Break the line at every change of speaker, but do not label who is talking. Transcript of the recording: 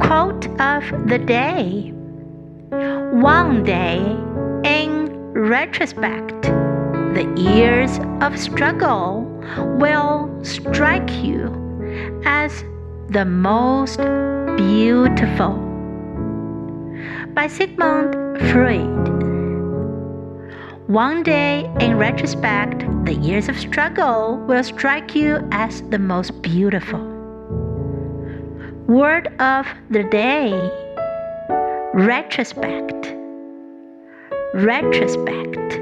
Quote of the day One day, in retrospect, the years of struggle will strike you as the most beautiful. By Sigmund Freud. One day, in retrospect, the years of struggle will strike you as the most beautiful. Word of the day Retrospect. Retrospect.